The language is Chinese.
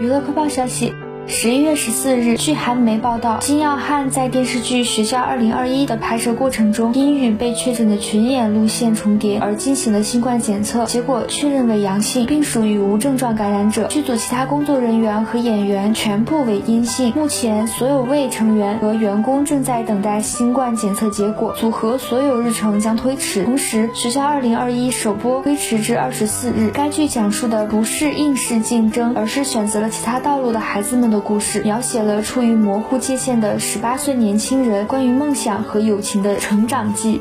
娱乐快报消息。十一月十四日，据韩媒报道，金耀汉在电视剧《学校二零二一》的拍摄过程中，因与被确诊的群演路线重叠而进行了新冠检测，结果确认为阳性，并属于无症状感染者。剧组其他工作人员和演员全部为阴性。目前，所有位成员和员工正在等待新冠检测结果，组合所有日程将推迟。同时，《学校二零二一》首播推迟至二十四日。该剧讲述的不是应试竞争，而是选择了其他道路的孩子们的故事描写了处于模糊界限的十八岁年轻人关于梦想和友情的成长记。